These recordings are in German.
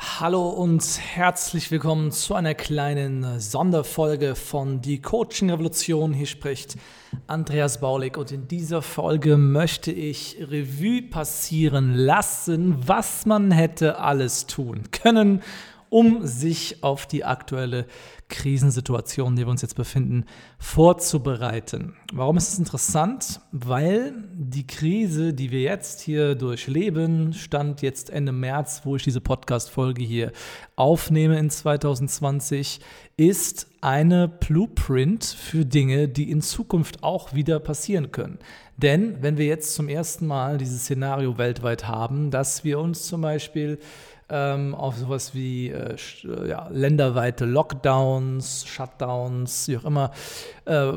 Hallo und herzlich willkommen zu einer kleinen Sonderfolge von Die Coaching Revolution. Hier spricht Andreas Baulig und in dieser Folge möchte ich Revue passieren lassen, was man hätte alles tun können, um sich auf die aktuelle Krisensituation, in der wir uns jetzt befinden, vorzubereiten. Warum ist es interessant? Weil die Krise, die wir jetzt hier durchleben, stand jetzt Ende März, wo ich diese Podcast-Folge hier aufnehme in 2020, ist eine Blueprint für Dinge, die in Zukunft auch wieder passieren können. Denn wenn wir jetzt zum ersten Mal dieses Szenario weltweit haben, dass wir uns zum Beispiel ähm, auf sowas wie äh, ja, länderweite Lockdowns, Shutdowns, wie auch immer, äh,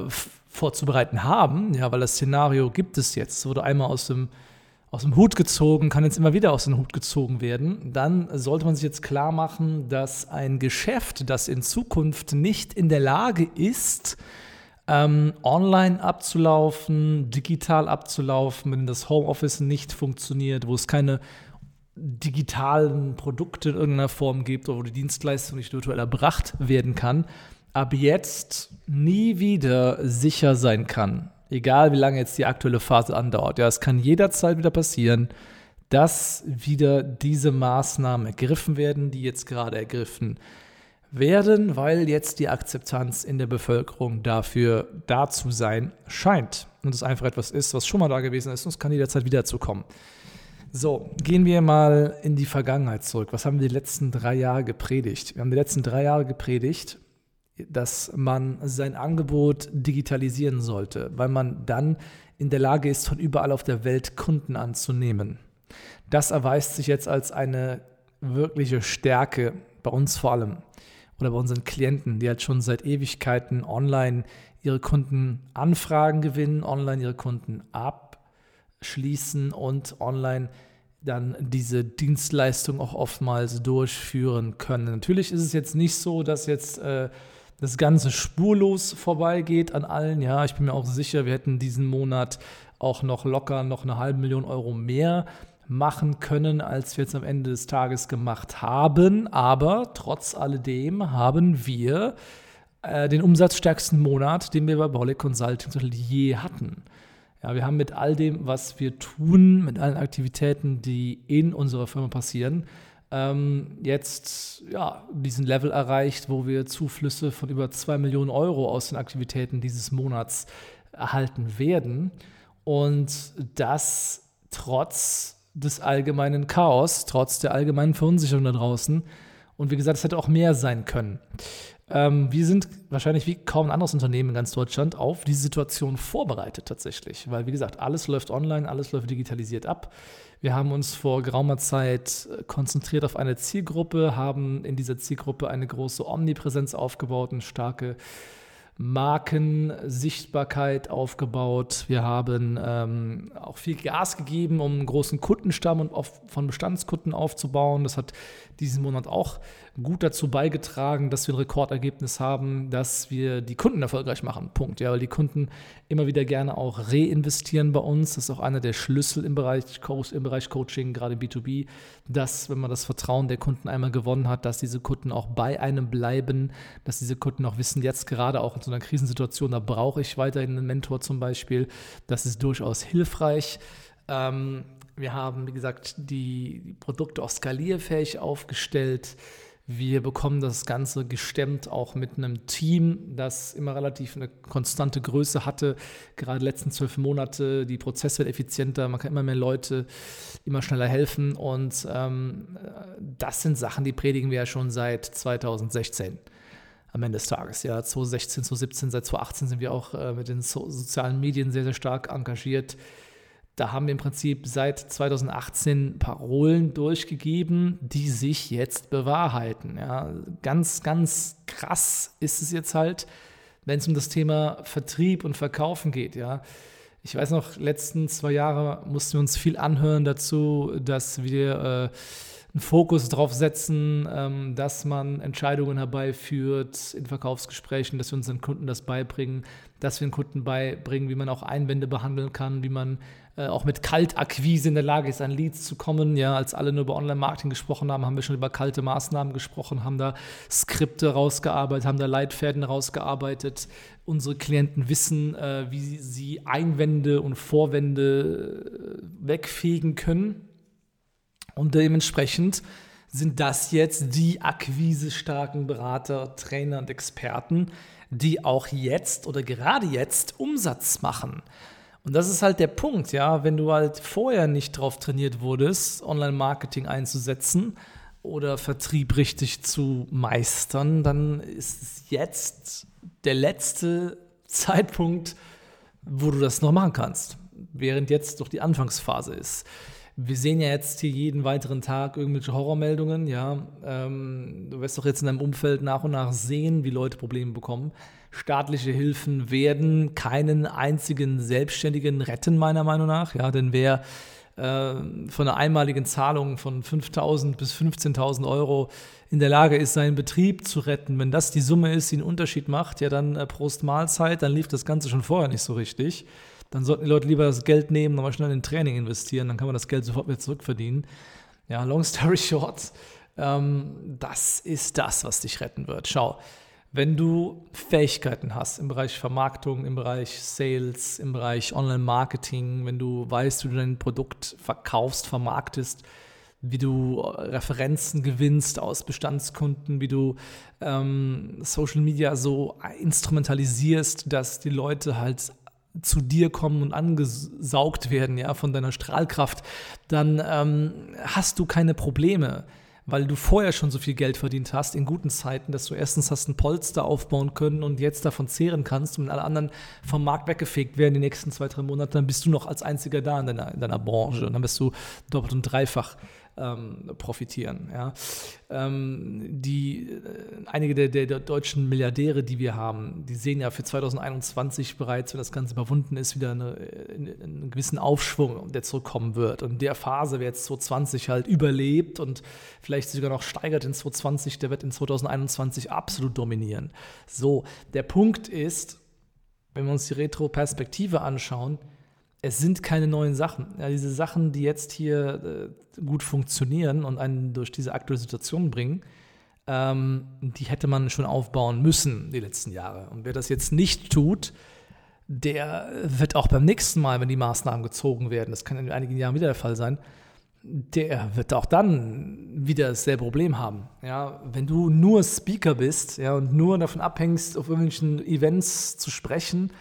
vorzubereiten haben, ja, weil das Szenario gibt es jetzt, es wurde einmal aus dem, aus dem Hut gezogen, kann jetzt immer wieder aus dem Hut gezogen werden, dann sollte man sich jetzt klar machen, dass ein Geschäft, das in Zukunft nicht in der Lage ist, ähm, online abzulaufen, digital abzulaufen, wenn das Homeoffice nicht funktioniert, wo es keine digitalen Produkte in irgendeiner Form gibt oder wo die Dienstleistung nicht virtuell erbracht werden kann, ab jetzt nie wieder sicher sein kann. Egal wie lange jetzt die aktuelle Phase andauert. Ja, es kann jederzeit wieder passieren, dass wieder diese Maßnahmen ergriffen werden, die jetzt gerade ergriffen werden, weil jetzt die Akzeptanz in der Bevölkerung dafür da zu sein scheint. Und es einfach etwas ist, was schon mal da gewesen ist und es kann jederzeit wiederzukommen. So, gehen wir mal in die Vergangenheit zurück. Was haben wir die letzten drei Jahre gepredigt? Wir haben die letzten drei Jahre gepredigt, dass man sein Angebot digitalisieren sollte, weil man dann in der Lage ist, von überall auf der Welt Kunden anzunehmen. Das erweist sich jetzt als eine wirkliche Stärke bei uns vor allem oder bei unseren Klienten, die halt schon seit Ewigkeiten online ihre Kunden Anfragen gewinnen, online ihre Kunden ab schließen und online dann diese Dienstleistung auch oftmals durchführen können. Natürlich ist es jetzt nicht so, dass jetzt äh, das Ganze spurlos vorbeigeht an allen. Ja, ich bin mir auch sicher, wir hätten diesen Monat auch noch locker noch eine halbe Million Euro mehr machen können, als wir jetzt am Ende des Tages gemacht haben. Aber trotz alledem haben wir äh, den umsatzstärksten Monat, den wir bei Bollick Consulting je hatten. Ja, wir haben mit all dem, was wir tun, mit allen Aktivitäten, die in unserer Firma passieren, ähm, jetzt ja, diesen Level erreicht, wo wir Zuflüsse von über 2 Millionen Euro aus den Aktivitäten dieses Monats erhalten werden. Und das trotz des allgemeinen Chaos, trotz der allgemeinen Verunsicherung da draußen. Und wie gesagt, es hätte auch mehr sein können. Ähm, wir sind wahrscheinlich wie kaum ein anderes Unternehmen in ganz Deutschland auf diese Situation vorbereitet tatsächlich. Weil, wie gesagt, alles läuft online, alles läuft digitalisiert ab. Wir haben uns vor geraumer Zeit äh, konzentriert auf eine Zielgruppe, haben in dieser Zielgruppe eine große Omnipräsenz aufgebaut, eine starke Markensichtbarkeit aufgebaut. Wir haben ähm, auch viel Gas gegeben, um einen großen Kundenstamm und auf, von Bestandskunden aufzubauen. Das hat diesen Monat auch gut dazu beigetragen, dass wir ein Rekordergebnis haben, dass wir die Kunden erfolgreich machen. Punkt. Ja, weil die Kunden immer wieder gerne auch reinvestieren bei uns. Das ist auch einer der Schlüssel im Bereich, im Bereich Coaching, gerade B2B, dass, wenn man das Vertrauen der Kunden einmal gewonnen hat, dass diese Kunden auch bei einem bleiben, dass diese Kunden auch wissen, jetzt gerade auch in so einer Krisensituation, da brauche ich weiterhin einen Mentor zum Beispiel. Das ist durchaus hilfreich. Ähm, wir haben, wie gesagt, die Produkte auch skalierfähig aufgestellt. Wir bekommen das Ganze gestemmt auch mit einem Team, das immer relativ eine konstante Größe hatte. Gerade die letzten zwölf Monate, die Prozesse werden effizienter, man kann immer mehr Leute immer schneller helfen. Und ähm, das sind Sachen, die predigen wir ja schon seit 2016. am Ende des Tages. Ja, 2016, 2017, seit 2018 sind wir auch äh, mit den so sozialen Medien sehr, sehr stark engagiert. Da haben wir im Prinzip seit 2018 Parolen durchgegeben, die sich jetzt bewahrheiten. Ja, ganz, ganz krass ist es jetzt halt, wenn es um das Thema Vertrieb und Verkaufen geht. Ja, ich weiß noch, letzten zwei Jahre mussten wir uns viel anhören dazu, dass wir äh, einen Fokus darauf setzen, ähm, dass man Entscheidungen herbeiführt in Verkaufsgesprächen, dass wir unseren Kunden das beibringen, dass wir den Kunden beibringen, wie man auch Einwände behandeln kann, wie man äh, auch mit Kaltakquise in der Lage ist, an Leads zu kommen. Ja, als alle nur über Online-Marketing gesprochen haben, haben wir schon über kalte Maßnahmen gesprochen, haben da Skripte rausgearbeitet, haben da Leitfäden rausgearbeitet. Unsere Klienten wissen, äh, wie sie Einwände und Vorwände äh, wegfegen können und dementsprechend sind das jetzt die akquisestarken Berater, Trainer und Experten, die auch jetzt oder gerade jetzt Umsatz machen. Und das ist halt der Punkt, ja, wenn du halt vorher nicht drauf trainiert wurdest, Online-Marketing einzusetzen oder Vertrieb richtig zu meistern, dann ist es jetzt der letzte Zeitpunkt, wo du das noch machen kannst, während jetzt doch die Anfangsphase ist wir sehen ja jetzt hier jeden weiteren Tag irgendwelche Horrormeldungen, ja. Ähm, du wirst doch jetzt in deinem Umfeld nach und nach sehen, wie Leute Probleme bekommen. Staatliche Hilfen werden keinen einzigen Selbstständigen retten, meiner Meinung nach, ja, denn wer äh, von einer einmaligen Zahlung von 5.000 bis 15.000 Euro in der Lage ist, seinen Betrieb zu retten, wenn das die Summe ist, die einen Unterschied macht, ja, dann äh, Prost Mahlzeit, dann lief das Ganze schon vorher nicht so richtig dann sollten die Leute lieber das Geld nehmen, nochmal schnell in Training investieren, dann kann man das Geld sofort wieder zurückverdienen. Ja, long story short, ähm, das ist das, was dich retten wird. Schau, wenn du Fähigkeiten hast im Bereich Vermarktung, im Bereich Sales, im Bereich Online-Marketing, wenn du weißt, wie du dein Produkt verkaufst, vermarktest, wie du Referenzen gewinnst aus Bestandskunden, wie du ähm, Social Media so instrumentalisierst, dass die Leute halt zu dir kommen und angesaugt werden, ja, von deiner Strahlkraft, dann ähm, hast du keine Probleme, weil du vorher schon so viel Geld verdient hast in guten Zeiten, dass du erstens hast ein Polster aufbauen können und jetzt davon zehren kannst und alle anderen vom Markt weggefegt werden die nächsten zwei, drei Monate, dann bist du noch als einziger da in deiner, in deiner Branche und dann bist du doppelt und dreifach ähm, profitieren. Ja. Ähm, die, äh, einige der, der, der, deutschen Milliardäre, die wir haben, die sehen ja für 2021 bereits, wenn das Ganze überwunden ist, wieder eine, einen gewissen Aufschwung, der zurückkommen wird. Und der Phase, wer jetzt 2020 halt überlebt und vielleicht sogar noch steigert in 2020, der wird in 2021 absolut dominieren. So, der Punkt ist, wenn wir uns die Retro-Perspektive anschauen, es sind keine neuen Sachen. Ja, diese Sachen, die jetzt hier äh, gut funktionieren und einen durch diese aktuelle Situation bringen, ähm, die hätte man schon aufbauen müssen die letzten Jahre. Und wer das jetzt nicht tut, der wird auch beim nächsten Mal, wenn die Maßnahmen gezogen werden, das kann in einigen Jahren wieder der Fall sein, der wird auch dann wieder dasselbe Problem haben. Ja, wenn du nur Speaker bist ja, und nur davon abhängst, auf irgendwelchen Events zu sprechen,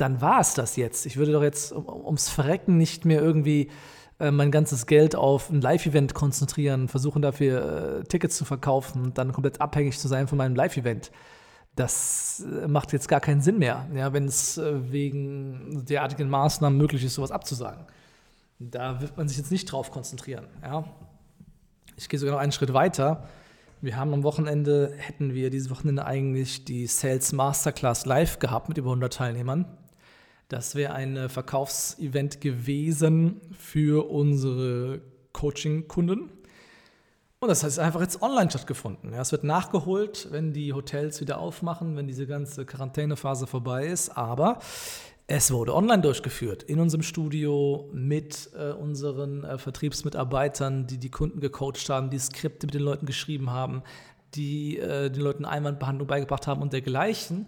dann war es das jetzt. Ich würde doch jetzt ums Verrecken nicht mehr irgendwie äh, mein ganzes Geld auf ein Live-Event konzentrieren, versuchen dafür äh, Tickets zu verkaufen und dann komplett abhängig zu sein von meinem Live-Event. Das äh, macht jetzt gar keinen Sinn mehr, ja, wenn es äh, wegen derartigen Maßnahmen möglich ist, sowas abzusagen. Da wird man sich jetzt nicht drauf konzentrieren. Ja. Ich gehe sogar noch einen Schritt weiter. Wir haben am Wochenende, hätten wir dieses Wochenende eigentlich die Sales Masterclass live gehabt mit über 100 Teilnehmern. Das wäre ein äh, Verkaufsevent gewesen für unsere Coaching-Kunden. Und das heißt einfach jetzt online stattgefunden. Es wird nachgeholt, wenn die Hotels wieder aufmachen, wenn diese ganze Quarantänephase vorbei ist. Aber es wurde online durchgeführt in unserem Studio mit äh, unseren äh, Vertriebsmitarbeitern, die die Kunden gecoacht haben, die Skripte mit den Leuten geschrieben haben, die den Leuten Einwandbehandlung beigebracht haben und dergleichen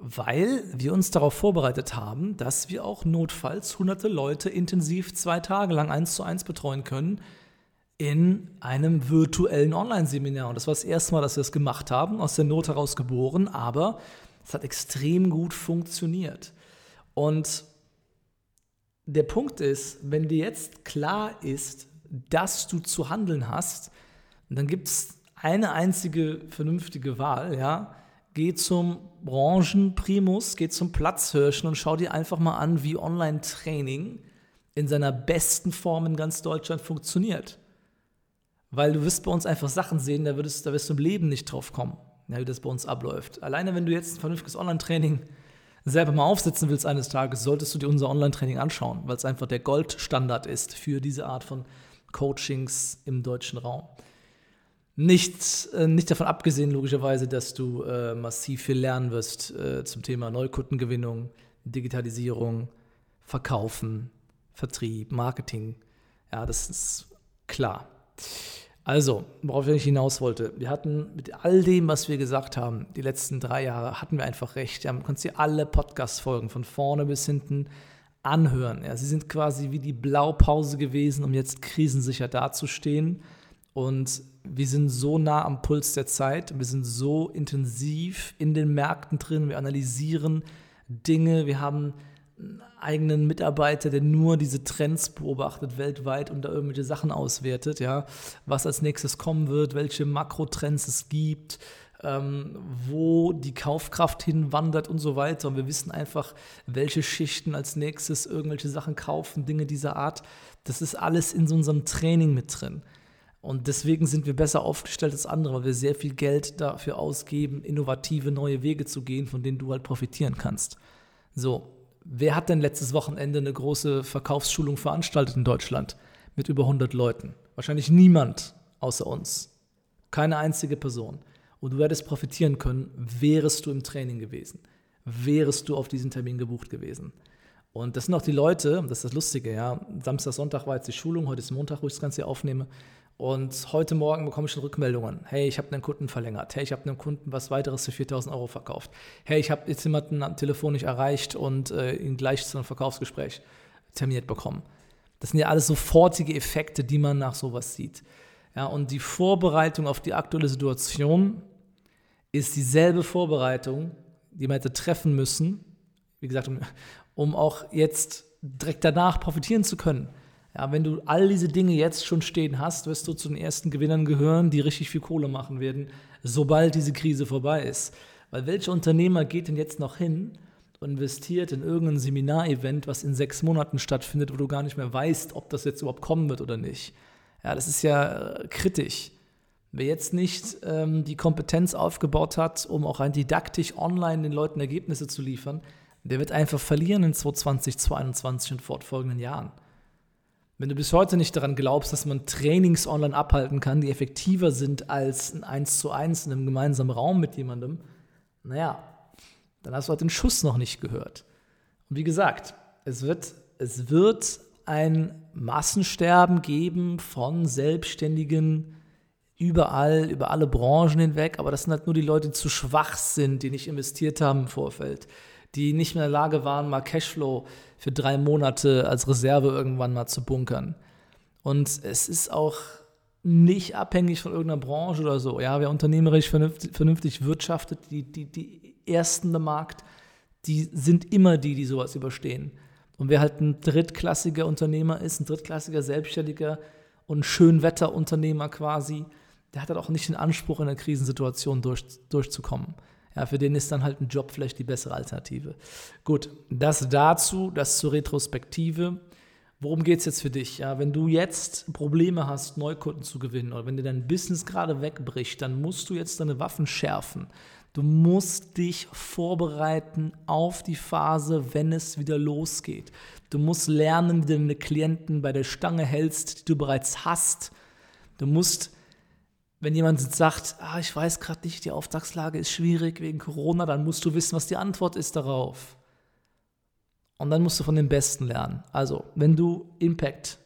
weil wir uns darauf vorbereitet haben, dass wir auch notfalls hunderte Leute intensiv zwei Tage lang eins zu eins betreuen können in einem virtuellen Online-Seminar. Und das war das erste Mal, dass wir das gemacht haben, aus der Not heraus geboren, aber es hat extrem gut funktioniert. Und der Punkt ist, wenn dir jetzt klar ist, dass du zu handeln hast, dann gibt es eine einzige vernünftige Wahl, ja, Geh zum Branchenprimus, geh zum Platzhirschen und schau dir einfach mal an, wie Online-Training in seiner besten Form in ganz Deutschland funktioniert. Weil du wirst bei uns einfach Sachen sehen, da, würdest, da wirst du im Leben nicht drauf kommen, ja, wie das bei uns abläuft. Alleine wenn du jetzt ein vernünftiges Online-Training selber mal aufsetzen willst eines Tages, solltest du dir unser Online-Training anschauen, weil es einfach der Goldstandard ist für diese Art von Coachings im deutschen Raum. Nicht, äh, nicht davon abgesehen, logischerweise, dass du äh, massiv viel lernen wirst äh, zum Thema Neukundengewinnung, Digitalisierung, Verkaufen, Vertrieb, Marketing. Ja, das ist klar. Also, worauf ich hinaus wollte, wir hatten mit all dem, was wir gesagt haben, die letzten drei Jahre, hatten wir einfach recht. Ja, man konnte sich alle Podcast-Folgen von vorne bis hinten anhören. Ja, sie sind quasi wie die Blaupause gewesen, um jetzt krisensicher dazustehen. Und wir sind so nah am Puls der Zeit, wir sind so intensiv in den Märkten drin, wir analysieren Dinge, wir haben einen eigenen Mitarbeiter, der nur diese Trends beobachtet weltweit und da irgendwelche Sachen auswertet, ja, was als nächstes kommen wird, welche Makrotrends es gibt, ähm, wo die Kaufkraft hinwandert und so weiter. Und wir wissen einfach, welche Schichten als nächstes irgendwelche Sachen kaufen, Dinge dieser Art. Das ist alles in so unserem Training mit drin. Und deswegen sind wir besser aufgestellt als andere, weil wir sehr viel Geld dafür ausgeben, innovative neue Wege zu gehen, von denen du halt profitieren kannst. So, wer hat denn letztes Wochenende eine große Verkaufsschulung veranstaltet in Deutschland mit über 100 Leuten? Wahrscheinlich niemand außer uns. Keine einzige Person. Und du hättest profitieren können, wärest du im Training gewesen. Wärest du auf diesen Termin gebucht gewesen. Und das sind auch die Leute, das ist das Lustige, ja. Samstag, Sonntag war jetzt die Schulung, heute ist Montag, wo ich das Ganze hier aufnehme. Und heute Morgen bekomme ich schon Rückmeldungen. Hey, ich habe einen Kunden verlängert. Hey, ich habe einem Kunden was weiteres für 4000 Euro verkauft. Hey, ich habe jetzt jemanden am Telefon nicht erreicht und äh, ihn gleich zu einem Verkaufsgespräch terminiert bekommen. Das sind ja alles sofortige Effekte, die man nach sowas sieht. Ja, und die Vorbereitung auf die aktuelle Situation ist dieselbe Vorbereitung, die man hätte treffen müssen, wie gesagt, um, um auch jetzt direkt danach profitieren zu können. Ja, wenn du all diese Dinge jetzt schon stehen hast, wirst du zu den ersten Gewinnern gehören, die richtig viel Kohle machen werden, sobald diese Krise vorbei ist. Weil welcher Unternehmer geht denn jetzt noch hin und investiert in irgendein Seminarevent, was in sechs Monaten stattfindet, wo du gar nicht mehr weißt, ob das jetzt überhaupt kommen wird oder nicht? Ja, das ist ja äh, kritisch. Wer jetzt nicht ähm, die Kompetenz aufgebaut hat, um auch rein didaktisch online den Leuten Ergebnisse zu liefern, der wird einfach verlieren in 2020, 2021 und fortfolgenden Jahren. Wenn du bis heute nicht daran glaubst, dass man Trainings online abhalten kann, die effektiver sind als ein 1 zu 1 in einem gemeinsamen Raum mit jemandem, naja, dann hast du halt den Schuss noch nicht gehört. Und wie gesagt, es wird, es wird ein Massensterben geben von Selbstständigen überall, über alle Branchen hinweg, aber das sind halt nur die Leute, die zu schwach sind, die nicht investiert haben im Vorfeld, die nicht mehr in der Lage waren, mal Cashflow für drei Monate als Reserve irgendwann mal zu bunkern. Und es ist auch nicht abhängig von irgendeiner Branche oder so. Ja, wer unternehmerisch vernünftig, vernünftig wirtschaftet, die, die, die Ersten im Markt, die sind immer die, die sowas überstehen. Und wer halt ein drittklassiger Unternehmer ist, ein drittklassiger Selbstständiger und Schönwetterunternehmer quasi, der hat halt auch nicht den Anspruch, in einer Krisensituation durch, durchzukommen. Ja, für den ist dann halt ein Job vielleicht die bessere Alternative. Gut, das dazu, das zur Retrospektive. Worum geht es jetzt für dich? Ja, wenn du jetzt Probleme hast, Neukunden zu gewinnen oder wenn dir dein Business gerade wegbricht, dann musst du jetzt deine Waffen schärfen. Du musst dich vorbereiten auf die Phase, wenn es wieder losgeht. Du musst lernen, wie du deine Klienten bei der Stange hältst, die du bereits hast. Du musst wenn jemand sagt, ah, ich weiß gerade nicht, die Auftragslage ist schwierig wegen Corona, dann musst du wissen, was die Antwort ist darauf. Und dann musst du von den Besten lernen. Also, wenn du Impact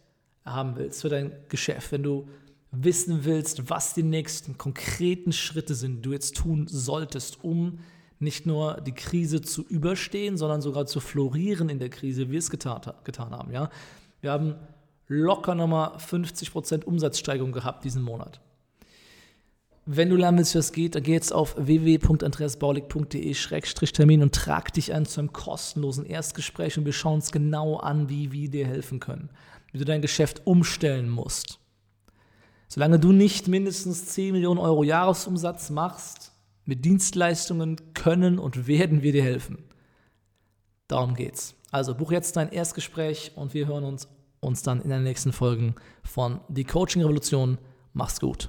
haben willst für dein Geschäft, wenn du wissen willst, was die nächsten konkreten Schritte sind, die du jetzt tun solltest, um nicht nur die Krise zu überstehen, sondern sogar zu florieren in der Krise, wie wir es getan, getan haben. Ja? Wir haben locker nochmal 50% Umsatzsteigerung gehabt diesen Monat. Wenn du lernen willst, wie es geht, dann geh jetzt auf www.andreasbaulig.de-termin und trag dich ein zu einem kostenlosen Erstgespräch und wir schauen uns genau an, wie wir dir helfen können, wie du dein Geschäft umstellen musst. Solange du nicht mindestens 10 Millionen Euro Jahresumsatz machst, Mit Dienstleistungen können und werden wir dir helfen. Darum geht's. Also buch jetzt dein Erstgespräch und wir hören uns, uns dann in den nächsten Folgen von Die Coaching Revolution. Mach's gut.